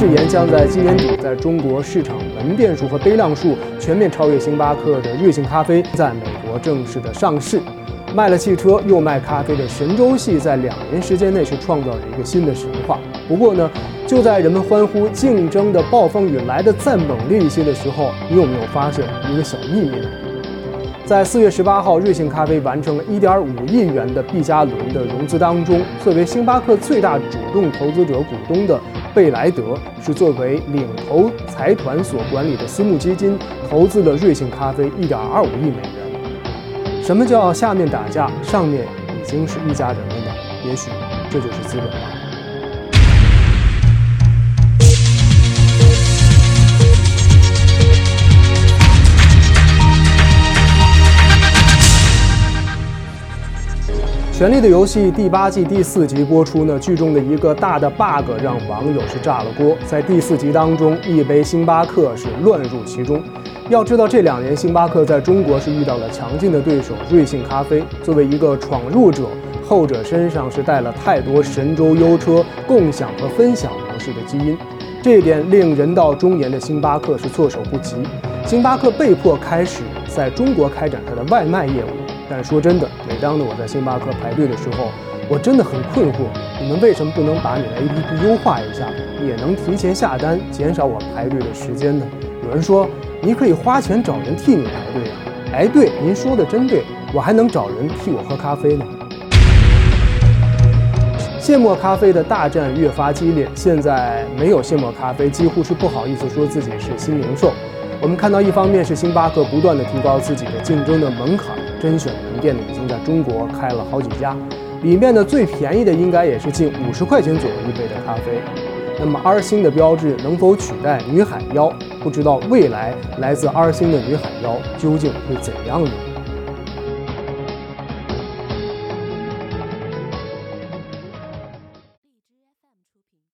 誓言将在今年底在中国市场门店数和杯量数全面超越星巴克的瑞幸咖啡，在美国正式的上市。卖了汽车又卖咖啡的神州系，在两年时间内是创造了一个新的神话。不过呢，就在人们欢呼竞争的暴风雨来的再猛烈一些的时候，你有没有发现一个小秘密呢？在四月十八号，瑞幸咖啡完成了一点五亿元的 B 加轮的融资当中，作为星巴克最大主动投资者股东的贝莱德，是作为领投财团所管理的私募基金，投资了瑞幸咖啡一点二五亿美元。什么叫下面打架，上面已经是一家人了呢？也许这就是资本吧。《权力的游戏》第八季第四集播出呢，剧中的一个大的 bug 让网友是炸了锅。在第四集当中，一杯星巴克是乱入其中。要知道，这两年星巴克在中国是遇到了强劲的对手瑞幸咖啡。作为一个闯入者，后者身上是带了太多神州优车共享和分享模式的基因，这一点令人到中年的星巴克是措手不及。星巴克被迫开始在中国开展它的外卖业务。但说真的，当我在星巴克排队的时候，我真的很困惑，你们为什么不能把你的 APP 优化一下，也能提前下单，减少我排队的时间呢？有人说。你可以花钱找人替你排队啊！哎，对，您说的真对，我还能找人替我喝咖啡呢。现磨咖啡的大战越发激烈，现在没有现磨咖啡，几乎是不好意思说自己是新零售。我们看到，一方面是星巴克不断的提高自己的竞争的门槛，甄选门店呢已经在中国开了好几家，里面呢最便宜的应该也是近五十块钱左右一杯的咖啡。那么 R 星的标志能否取代女海妖？不知道未来来自 R 星的女海妖究竟会怎样呢？